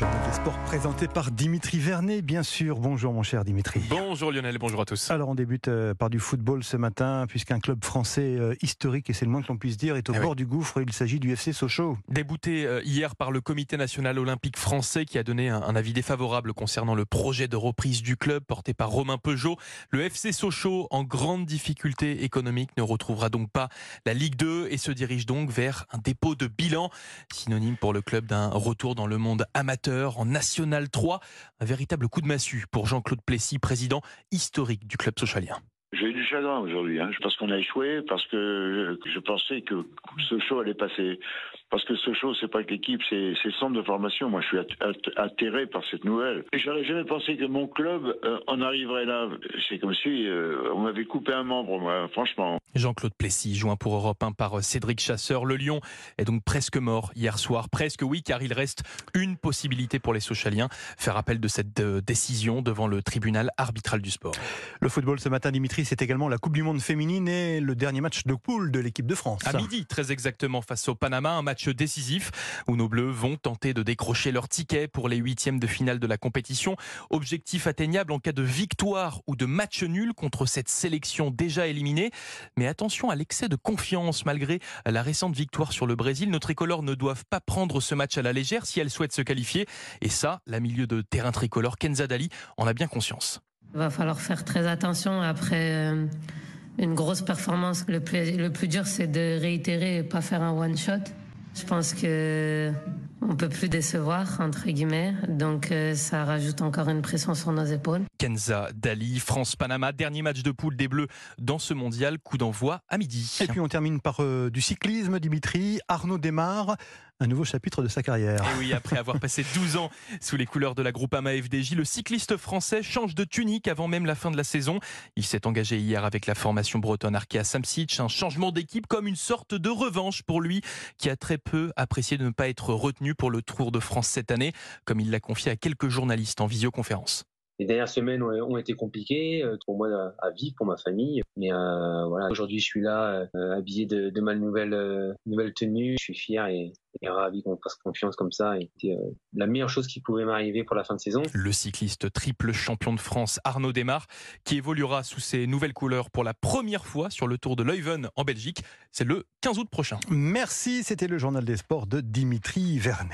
Journal des sports présenté par Dimitri Vernet, bien sûr. Bonjour mon cher Dimitri. Bonjour Lionel, bonjour à tous. Alors on débute euh, par du football ce matin, puisqu'un club français euh, historique, et c'est le moins que l'on puisse dire, est au Ah bord oui. du gouffre. Il s'agit du FC Sochaux. Débouté euh, hier par le Comité national olympique français qui a donné un avis défavorable concernant le projet de reprise du club porté par Romain Peugeot, le FC Sochaux, en grande difficulté économique, ne retrouvera donc pas la Ligue 2 et se dirige donc vers un dépôt de bilan, synonyme pour le club d'un retour dans le monde amateur en National 3. Un véritable coup de massue pour Jean-Claude Plessis, président historique du club socialien. J'ai eu du chagrin aujourd'hui, hein, parce qu'on a échoué, parce que je pensais que ce show allait passer. Parce que ce show, c'est pas que l'équipe, c'est le centre de formation. Moi, je suis at- at- atterré par cette nouvelle. Et j'aurais jamais pensé que mon club euh, en arriverait là. C'est comme si euh, on m'avait coupé un membre, moi, franchement. Jean-Claude Plessis, joint pour Europe 1 par Cédric Chasseur. Le Lion est donc presque mort hier soir. Presque oui, car il reste une possibilité pour les Sochaliens. Faire appel de cette euh, décision devant le tribunal arbitral du sport. Le football ce matin, Dimitri, c'est également la Coupe du Monde féminine et le dernier match de poule de l'équipe de France. À midi, très exactement, face au Panama, un match décisif où nos Bleus vont tenter de décrocher leur ticket pour les huitièmes de finale de la compétition. Objectif atteignable en cas de victoire ou de match nul contre cette sélection déjà éliminée. Mais attention à l'excès de confiance malgré la récente victoire sur le Brésil. Nos tricolores ne doivent pas prendre ce match à la légère si elles souhaitent se qualifier. Et ça, la milieu de terrain tricolore Kenza Dali en a bien conscience. Il va falloir faire très attention après euh, une grosse performance. Le plus, le plus dur, c'est de réitérer et pas faire un one shot. Je pense que on peut plus décevoir entre guillemets, donc euh, ça rajoute encore une pression sur nos épaules. Kenza Dali, France-Panama, dernier match de poule des Bleus dans ce mondial. Coup d'envoi à midi. Et puis on termine par euh, du cyclisme, Dimitri. Arnaud démarre un nouveau chapitre de sa carrière. Et oui, après avoir passé 12 ans sous les couleurs de la Groupama FDJ, le cycliste français change de tunique avant même la fin de la saison. Il s'est engagé hier avec la formation bretonne Arkea Samsic, un changement d'équipe comme une sorte de revanche pour lui, qui a très peu apprécié de ne pas être retenu pour le Tour de France cette année, comme il l'a confié à quelques journalistes en visioconférence. Les dernières semaines ont, été compliquées euh, pour moi à, vivre, pour ma famille. Mais euh, voilà, aujourd'hui je suis là, euh, habillé de, ma nouvelle nouvelle tenue. Je suis fier et, et ravi qu'on me fasse confiance comme ça. C'était euh, la meilleure chose qui pouvait m'arriver pour la fin de saison. Le cycliste triple champion de France Arnaud Desmar, qui évoluera sous ses nouvelles couleurs pour la première fois sur le Tour de Leuven en Belgique. C'est le 15 août prochain. Merci, c'était le journal des sports de Dimitri Vernet.